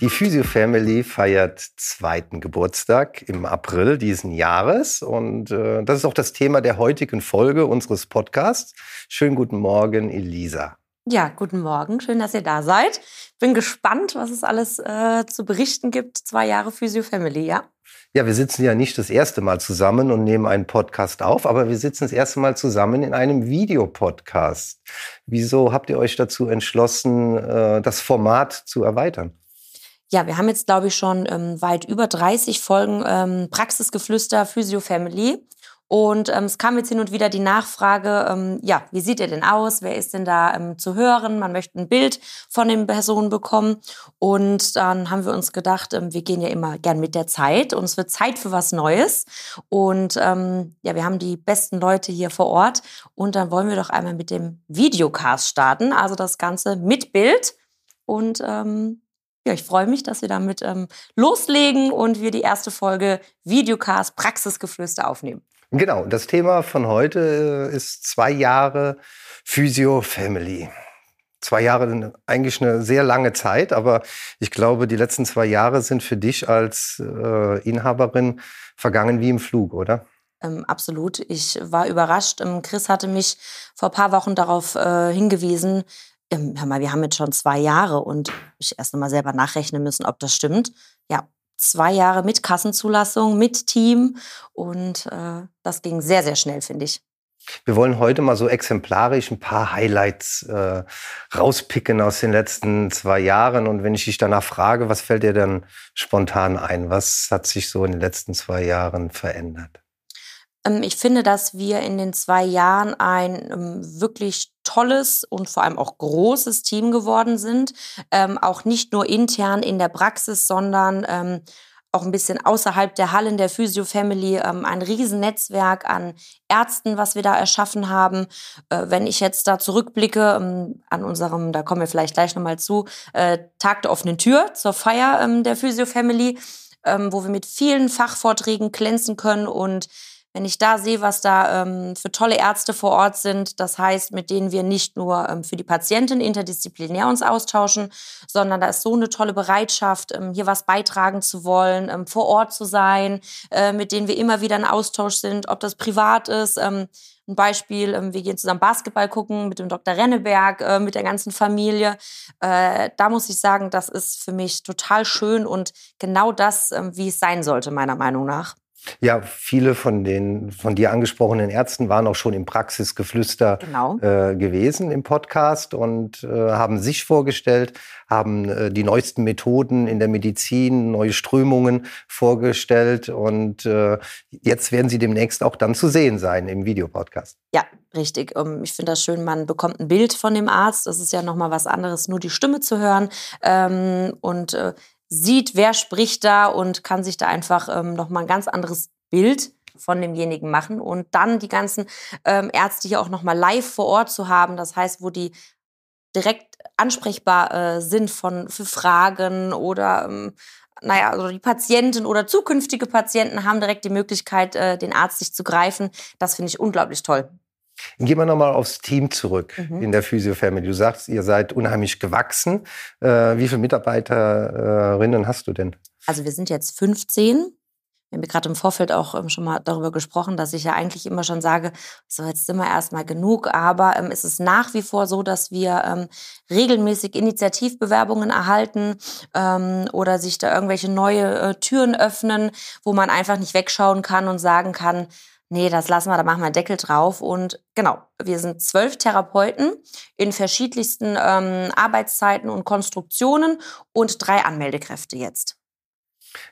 Die Physio Family feiert zweiten Geburtstag im April diesen Jahres und äh, das ist auch das Thema der heutigen Folge unseres Podcasts. Schönen guten Morgen, Elisa. Ja, guten Morgen. Schön, dass ihr da seid. Bin gespannt, was es alles äh, zu berichten gibt. Zwei Jahre Physio Family, ja? Ja, wir sitzen ja nicht das erste Mal zusammen und nehmen einen Podcast auf, aber wir sitzen das erste Mal zusammen in einem Videopodcast. Wieso habt ihr euch dazu entschlossen, äh, das Format zu erweitern? Ja, wir haben jetzt, glaube ich, schon ähm, weit über 30 Folgen ähm, Praxisgeflüster Physio Family. Und ähm, es kam jetzt hin und wieder die Nachfrage, ähm, ja, wie sieht ihr denn aus? Wer ist denn da ähm, zu hören? Man möchte ein Bild von den Personen bekommen. Und dann haben wir uns gedacht, ähm, wir gehen ja immer gern mit der Zeit und es wird Zeit für was Neues. Und ähm, ja, wir haben die besten Leute hier vor Ort. Und dann wollen wir doch einmal mit dem Videocast starten, also das Ganze mit Bild. Und ähm, ja, ich freue mich, dass wir damit ähm, loslegen und wir die erste Folge Videocast Praxisgeflüster aufnehmen. Genau, das Thema von heute äh, ist zwei Jahre Physio Family. Zwei Jahre, eigentlich eine sehr lange Zeit, aber ich glaube, die letzten zwei Jahre sind für dich als äh, Inhaberin vergangen wie im Flug, oder? Ähm, absolut. Ich war überrascht. Ähm, Chris hatte mich vor ein paar Wochen darauf äh, hingewiesen, ähm, hör mal, wir haben jetzt schon zwei Jahre und ich erst noch mal selber nachrechnen müssen, ob das stimmt. Ja, zwei Jahre mit Kassenzulassung, mit Team und äh, das ging sehr, sehr schnell, finde ich. Wir wollen heute mal so exemplarisch ein paar Highlights äh, rauspicken aus den letzten zwei Jahren. Und wenn ich dich danach frage, was fällt dir dann spontan ein? Was hat sich so in den letzten zwei Jahren verändert? Ähm, ich finde, dass wir in den zwei Jahren ein ähm, wirklich tolles und vor allem auch großes Team geworden sind. Ähm, auch nicht nur intern in der Praxis, sondern auch ein bisschen außerhalb der Hallen der Physio Family ein Riesennetzwerk an Ärzten, was wir da erschaffen haben. Äh, wenn ich jetzt da zurückblicke an unserem, da kommen wir vielleicht gleich nochmal zu, äh, Tag der offenen Tür zur Feier der Physio Family, wo wir mit vielen Fachvorträgen glänzen können und wenn ich da sehe, was da ähm, für tolle Ärzte vor Ort sind, das heißt, mit denen wir nicht nur ähm, für die Patientin interdisziplinär uns austauschen, sondern da ist so eine tolle Bereitschaft, ähm, hier was beitragen zu wollen, ähm, vor Ort zu sein, äh, mit denen wir immer wieder in Austausch sind, ob das privat ist. Ähm, ein Beispiel, ähm, wir gehen zusammen Basketball gucken mit dem Dr. Renneberg, äh, mit der ganzen Familie. Äh, da muss ich sagen, das ist für mich total schön und genau das, wie es sein sollte, meiner Meinung nach. Ja, viele von den von dir angesprochenen Ärzten waren auch schon im Praxisgeflüster genau. äh, gewesen im Podcast und äh, haben sich vorgestellt, haben äh, die neuesten Methoden in der Medizin, neue Strömungen vorgestellt und äh, jetzt werden sie demnächst auch dann zu sehen sein im Videopodcast. Ja, richtig. Ähm, ich finde das schön, man bekommt ein Bild von dem Arzt. Das ist ja nochmal was anderes, nur die Stimme zu hören. Ähm, und äh, sieht, wer spricht da und kann sich da einfach ähm, nochmal ein ganz anderes Bild von demjenigen machen und dann die ganzen ähm, Ärzte hier auch nochmal live vor Ort zu haben, das heißt, wo die direkt ansprechbar äh, sind von für Fragen oder ähm, naja, also die Patienten oder zukünftige Patienten haben direkt die Möglichkeit, äh, den Arzt sich zu greifen. Das finde ich unglaublich toll. Gehen wir nochmal aufs Team zurück mhm. in der Physio Family. Du sagst, ihr seid unheimlich gewachsen. Äh, wie viele Mitarbeiterinnen hast du denn? Also wir sind jetzt 15. Wir haben gerade im Vorfeld auch ähm, schon mal darüber gesprochen, dass ich ja eigentlich immer schon sage, so jetzt sind wir erstmal genug, aber ähm, es ist nach wie vor so, dass wir ähm, regelmäßig Initiativbewerbungen erhalten ähm, oder sich da irgendwelche neue äh, Türen öffnen, wo man einfach nicht wegschauen kann und sagen kann, nee, das lassen wir, da machen wir Deckel drauf. Und genau, wir sind zwölf Therapeuten in verschiedensten ähm, Arbeitszeiten und Konstruktionen und drei Anmeldekräfte jetzt.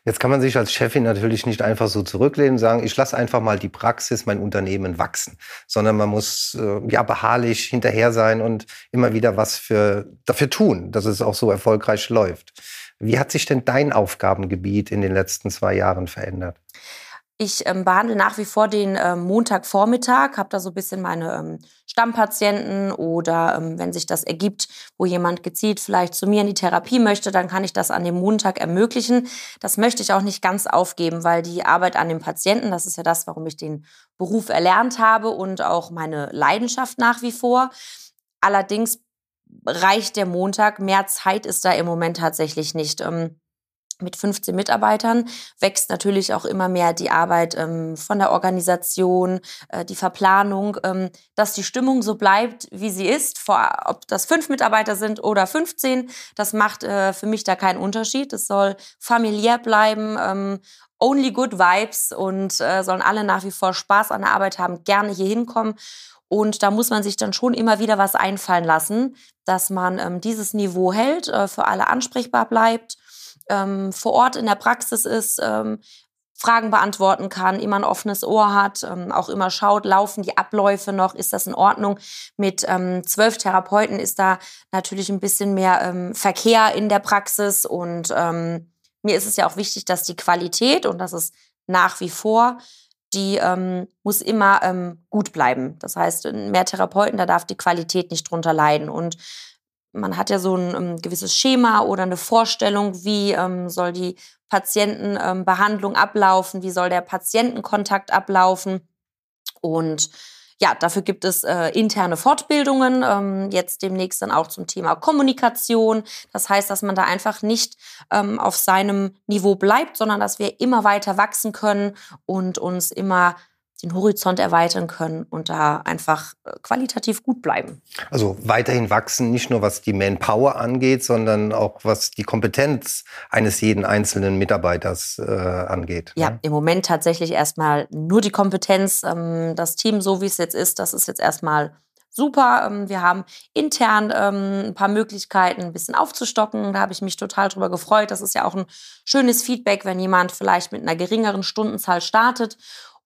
Jetzt kann man sich als Chefin natürlich nicht einfach so zurücklehnen und sagen, ich lasse einfach mal die Praxis, mein Unternehmen wachsen, sondern man muss äh, ja beharrlich hinterher sein und immer wieder was für, dafür tun, dass es auch so erfolgreich läuft. Wie hat sich denn dein Aufgabengebiet in den letzten zwei Jahren verändert? Ich ähm, behandle nach wie vor den ähm, Montagvormittag, habe da so ein bisschen meine ähm, Stammpatienten oder ähm, wenn sich das ergibt, wo jemand gezielt vielleicht zu mir in die Therapie möchte, dann kann ich das an dem Montag ermöglichen. Das möchte ich auch nicht ganz aufgeben, weil die Arbeit an dem Patienten, das ist ja das, warum ich den Beruf erlernt habe und auch meine Leidenschaft nach wie vor. Allerdings reicht der Montag, mehr Zeit ist da im Moment tatsächlich nicht. Ähm, mit 15 Mitarbeitern wächst natürlich auch immer mehr die Arbeit ähm, von der Organisation, äh, die Verplanung, ähm, dass die Stimmung so bleibt, wie sie ist. Vor, ob das fünf Mitarbeiter sind oder 15, das macht äh, für mich da keinen Unterschied. Es soll familiär bleiben, ähm, only good vibes und äh, sollen alle nach wie vor Spaß an der Arbeit haben, gerne hier hinkommen. Und da muss man sich dann schon immer wieder was einfallen lassen, dass man ähm, dieses Niveau hält, äh, für alle ansprechbar bleibt ähm, vor Ort in der Praxis ist, ähm, Fragen beantworten kann, immer ein offenes Ohr hat, ähm, auch immer schaut, laufen die Abläufe noch, ist das in Ordnung? Mit ähm, zwölf Therapeuten ist da natürlich ein bisschen mehr ähm, Verkehr in der Praxis und ähm, mir ist es ja auch wichtig, dass die Qualität und das ist nach wie vor die ähm, muss immer ähm, gut bleiben. Das heißt, mehr Therapeuten, da darf die Qualität nicht drunter leiden. Und man hat ja so ein, ähm, gewisses Schema oder eine Vorstellung, wie ähm, soll die Patientenbehandlung ähm, ablaufen, wie soll der Patientenkontakt ablaufen. Und ja, dafür gibt es äh, interne Fortbildungen, ähm, jetzt demnächst dann auch zum Thema Kommunikation. Das heißt, dass man da einfach nicht ähm, auf seinem Niveau bleibt, sondern dass wir immer weiter wachsen können und uns immer den Horizont erweitern können und da einfach äh, qualitativ gut bleiben. Also weiterhin wachsen, nicht nur was die Manpower angeht, sondern auch was die Kompetenz eines jeden einzelnen Mitarbeiters äh, angeht. Ja, ne? im Moment tatsächlich erstmal nur die Kompetenz. Ähm, das Team, so wie es jetzt ist, das ist jetzt erstmal super. Ähm, wir haben intern ähm, ein paar Möglichkeiten, ein bisschen aufzustocken. Da habe ich mich total drüber gefreut. Das ist ja auch ein schönes Feedback, wenn jemand vielleicht mit einer geringeren Stundenzahl startet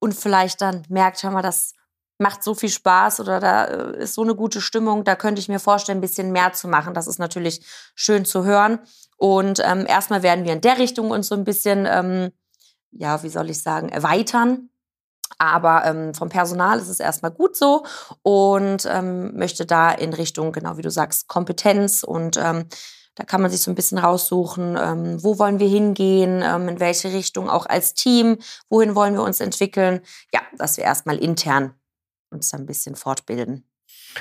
und vielleicht dann merkt, hör mal, das macht so viel Spaß oder da äh, ist so eine gute Stimmung, da könnte ich mir vorstellen, ein bisschen mehr zu machen. Das ist natürlich schön zu hören. Und ähm, erstmal werden wir in der Richtung uns so ein bisschen, ähm, ja, wie soll ich sagen, erweitern. Aber ähm, vom Personal ist es erstmal gut so und ähm, möchte da in Richtung, genau wie du sagst, Kompetenz und ähm, da kann man sich so ein bisschen raussuchen, ähm, wo wollen wir hingehen, ähm, in welche Richtung auch als Team, wohin wollen wir uns entwickeln. Ja, dass wir erstmal intern uns da ein bisschen fortbilden.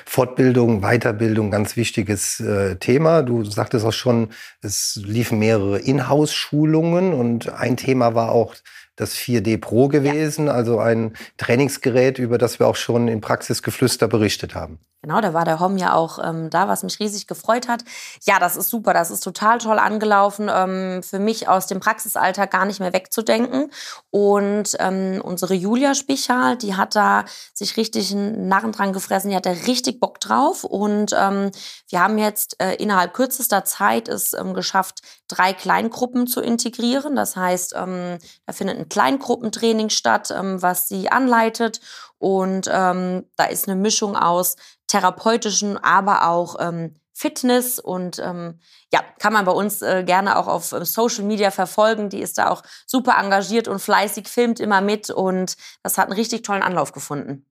Fortbildung, Weiterbildung, ganz wichtiges äh, Thema. Du sagtest auch schon, es liefen mehrere Inhouse-Schulungen und ein Thema war auch das 4D Pro gewesen, ja. also ein Trainingsgerät, über das wir auch schon in Praxisgeflüster berichtet haben. Genau, da war der Hom ja auch ähm, da, was mich riesig gefreut hat. Ja, das ist super, das ist total toll angelaufen. Ähm, für mich aus dem Praxisalltag gar nicht mehr wegzudenken. Und ähm, unsere Julia Spichal, die hat da sich richtig einen Narren dran gefressen, die hat da richtig Bock drauf. Und ähm, wir haben jetzt äh, innerhalb kürzester Zeit es ähm, geschafft, drei Kleingruppen zu integrieren. Das heißt, ähm, da findet ein Kleingruppentraining statt, ähm, was sie anleitet. Und ähm, da ist eine Mischung aus therapeutischen, aber auch ähm, Fitness und ähm, ja, kann man bei uns äh, gerne auch auf äh, Social Media verfolgen. Die ist da auch super engagiert und fleißig, filmt immer mit und das hat einen richtig tollen Anlauf gefunden.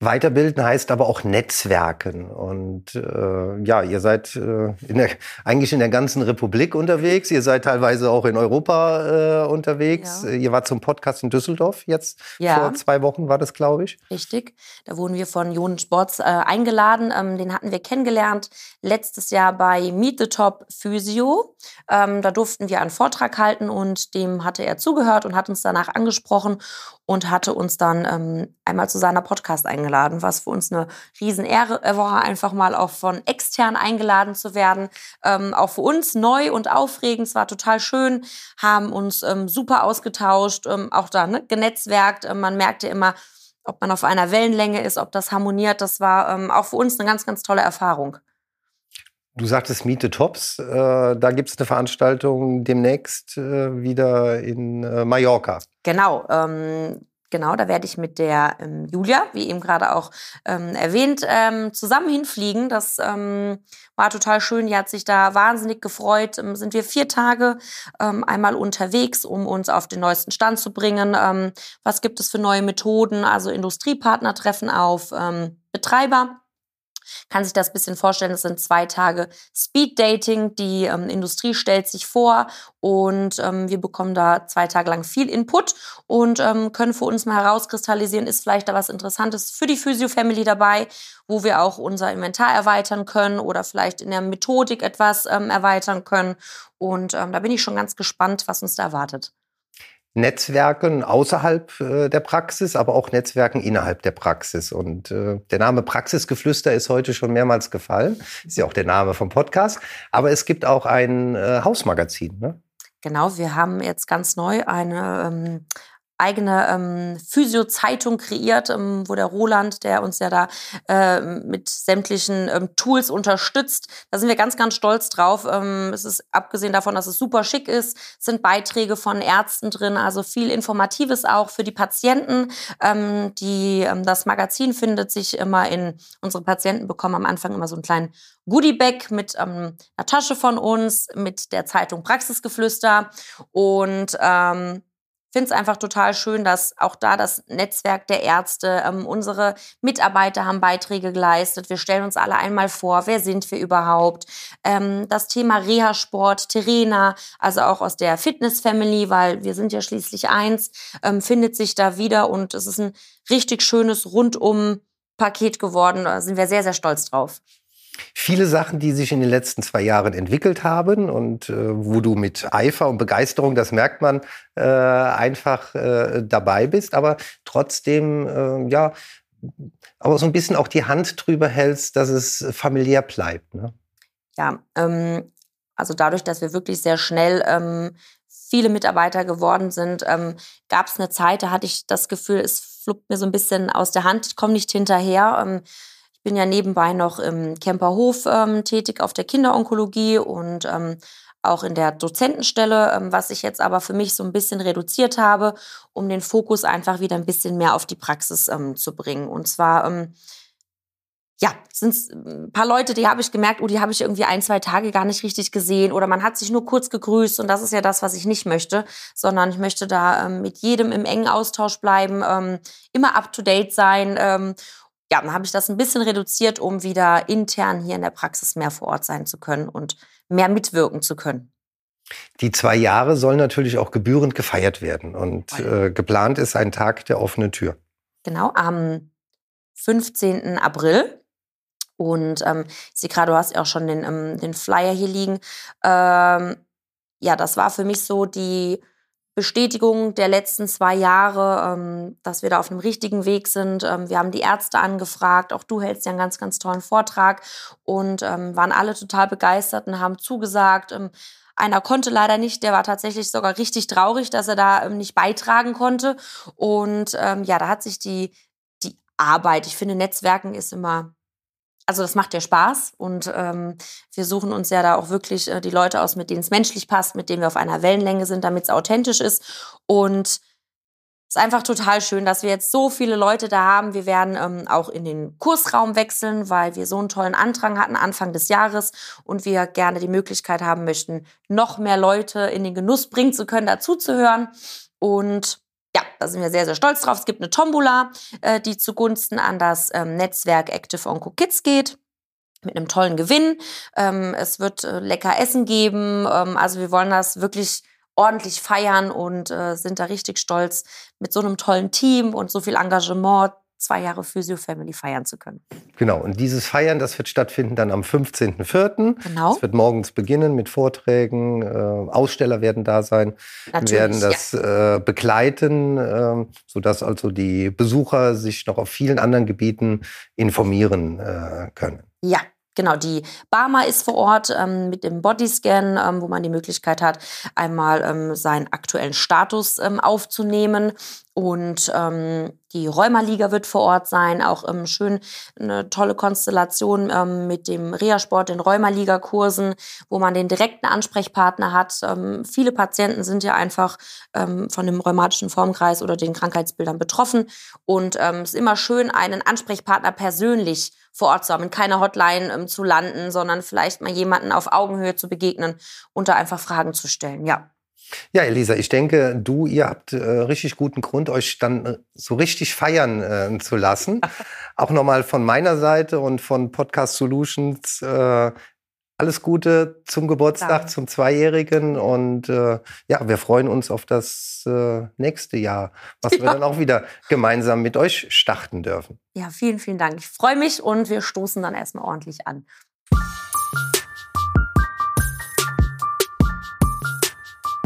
Weiterbilden heißt aber auch Netzwerken. Und äh, ja, ihr seid äh, in der, eigentlich in der ganzen Republik unterwegs. Ihr seid teilweise auch in Europa äh, unterwegs. Ja. Ihr wart zum Podcast in Düsseldorf jetzt. Ja. Vor zwei Wochen war das, glaube ich. Richtig. Da wurden wir von Jon Sports äh, eingeladen. Ähm, den hatten wir kennengelernt letztes Jahr bei Meet the Top Physio. Ähm, da durften wir einen Vortrag halten und dem hatte er zugehört und hat uns danach angesprochen und hatte uns dann ähm, einmal zu seiner Podcast eingeladen, was für uns eine Riesenehre war, einfach mal auch von extern eingeladen zu werden. Ähm, auch für uns neu und aufregend, es war total schön, haben uns ähm, super ausgetauscht, ähm, auch da ne, genetzwerkt. Ähm, man merkte immer, ob man auf einer Wellenlänge ist, ob das harmoniert. Das war ähm, auch für uns eine ganz, ganz tolle Erfahrung. Du sagtest Miete Tops. Äh, da gibt es eine Veranstaltung demnächst äh, wieder in äh, Mallorca. Genau. Ähm, Genau, da werde ich mit der ähm, Julia, wie eben gerade auch ähm, erwähnt, ähm, zusammen hinfliegen. Das ähm, war total schön. Die hat sich da wahnsinnig gefreut. Ähm, sind wir vier Tage ähm, einmal unterwegs, um uns auf den neuesten Stand zu bringen. was gibt es für neue Methoden? Also Industriepartner treffen auf Betreiber kann sich das ein bisschen vorstellen, es sind zwei Tage Speed Dating. Die ähm, Industrie stellt sich vor und ähm, wir bekommen da zwei Tage lang viel Input und ähm, können für uns mal herauskristallisieren, ist vielleicht da was Interessantes für die Physio Family dabei, wo wir auch unser Inventar erweitern können oder vielleicht in der Methodik etwas ähm, erweitern können. Und ähm, da bin ich schon ganz gespannt, was uns da erwartet. Netzwerken außerhalb äh, der Praxis, aber auch Netzwerken innerhalb der Praxis. Und äh, der Name Praxisgeflüster ist heute schon mehrmals gefallen. Ist ja auch der Name vom Podcast. Aber es gibt auch ein äh, Hausmagazin. Ne? Genau, wir haben jetzt ganz neu eine ähm, eigene ähm, Physio-Zeitung kreiert, ähm, wo der Roland, der uns ja da äh, mit sämtlichen ähm, Tools unterstützt, da sind wir ganz, ganz stolz drauf. Ähm, es ist abgesehen davon, dass es super schick ist, sind Beiträge von Ärzten drin, also viel Informatives auch für die Patienten. Ähm, die, ähm, das Magazin findet sich immer in, unsere Patienten bekommen am Anfang immer so einen kleinen Goodiebag mit einer Tasche von uns, mit der Zeitung Praxisgeflüster und ähm, finde es einfach total schön, dass auch da das Netzwerk der Ärzte, ähm, unsere Mitarbeiter haben Beiträge geleistet. Wir stellen uns alle einmal vor, wer sind wir überhaupt? Ähm, das Thema Reha-Sport, Terena, also auch aus der Fitness-Family, weil wir sind ja schließlich eins, ähm, findet sich da wieder und es ist ein richtig schönes Rundum-Paket geworden. Da sind wir sehr, sehr stolz drauf viele Sachen, die sich in den letzten zwei Jahren entwickelt haben und äh, wo du mit Eifer und Begeisterung, das merkt man, äh, einfach äh, dabei bist, aber trotzdem, äh, ja, aber so ein bisschen auch die Hand drüber hältst, dass es familiär bleibt. Ne? Ja, ähm, also dadurch, dass wir wirklich sehr schnell ähm, viele Mitarbeiter geworden sind, ähm, gab es eine Zeit, da hatte ich das Gefühl, es fluppt mir so ein bisschen aus der Hand, ich komme nicht hinterher. Ähm, bin ja nebenbei noch im Kemperhof ähm, tätig auf der Kinderonkologie und ähm, auch in der Dozentenstelle, ähm, was ich jetzt aber für mich so ein bisschen reduziert habe, um den Fokus einfach wieder ein bisschen mehr auf die Praxis ähm, zu bringen. Und zwar, ähm, ja, sind es ein paar Leute, die habe ich gemerkt, oh, die habe ich irgendwie ein, zwei Tage gar nicht richtig gesehen oder man hat sich nur kurz gegrüßt und das ist ja das, was ich nicht möchte, sondern ich möchte da ähm, mit jedem im engen Austausch bleiben, ähm, immer up to date sein ähm, ja, dann habe ich das ein bisschen reduziert, um wieder intern hier in der Praxis mehr vor Ort sein zu können und mehr mitwirken zu können. Die zwei Jahre sollen natürlich auch gebührend gefeiert werden. Und äh, geplant ist ein Tag der offenen Tür. Genau, am 15. April. Und ähm, ich sehe gerade, du hast ja auch schon den, ähm, den Flyer hier liegen. Ähm, ja, das war für mich so die Bestätigung der letzten zwei Jahre, ähm, dass wir da auf einem richtigen Weg sind. Ähm, wir haben die Ärzte angefragt, auch du hältst ja einen ganz, ganz tollen Vortrag und ähm, waren alle total begeistert und haben zugesagt. Einer konnte leider nicht, der war tatsächlich sogar richtig traurig, dass er da nicht beitragen konnte. Und ja, da hat sich die, die Arbeit, ich finde, Netzwerken ist immer also das macht ja Spaß und ähm, wir suchen uns ja da auch wirklich äh, die Leute aus, mit denen es menschlich passt, mit denen wir auf einer Wellenlänge sind, damit es authentisch ist. Und es ist einfach total schön, dass wir jetzt so viele Leute da haben. Wir werden ähm, auch in den Kursraum wechseln, weil wir so einen tollen Andrang hatten Anfang des Jahres und wir gerne die Möglichkeit haben möchten, noch mehr Leute in den Genuss bringen zu können, dazuzuhören. Und ja, da sind wir sehr, sehr stolz drauf. Es gibt eine Tombola, äh, die zugunsten an das ähm, Netzwerk Active Onco Kids geht mit einem tollen Gewinn. Ähm, es wird äh, lecker Essen geben. Ähm, also wir wollen das wirklich ordentlich feiern und äh, sind da richtig stolz, mit so einem tollen Team und so viel Engagement zwei Jahre Physio Family feiern zu können. Genau, und dieses Feiern, das wird stattfinden dann am 15.04. Genau. Es wird morgens beginnen mit Vorträgen, äh, Aussteller werden da sein, Natürlich, Wir werden das ja. äh, begleiten, äh, sodass also die Besucher sich noch auf vielen anderen Gebieten informieren äh, können. Ja, Genau, die Barma ist vor Ort ähm, mit dem Bodyscan, ähm, wo man die Möglichkeit hat, einmal ähm, seinen aktuellen Status ähm, aufzunehmen Und ähm, die Rheumaliga wird vor Ort sein, auch ähm, schön eine tolle Konstellation ähm, mit dem Reha-Sport, den Rheumaliga-Kursen, wo man den direkten Ansprechpartner hat. Ähm, viele Patienten sind ja einfach ähm, von dem rheumatischen Formkreis oder den Krankheitsbildern betroffen. Und ähm, es ist immer schön, einen Ansprechpartner persönlich vor Ort zu haben, in keiner Hotline ähm, zu landen, sondern vielleicht mal jemanden auf Augenhöhe zu begegnen und da einfach Fragen zu stellen. Ja. Ja, Elisa, ich denke, du, ihr habt äh, richtig guten Grund, euch dann äh, so richtig feiern äh, zu lassen. Auch nochmal von meiner Seite und von Podcast Solutions äh, alles Gute zum Geburtstag, Danke. zum Zweijährigen. Und äh, ja, wir freuen uns auf das nächste Jahr, was ja. wir dann auch wieder gemeinsam mit euch starten dürfen. Ja, vielen, vielen Dank. Ich freue mich und wir stoßen dann erstmal ordentlich an.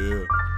Yeah.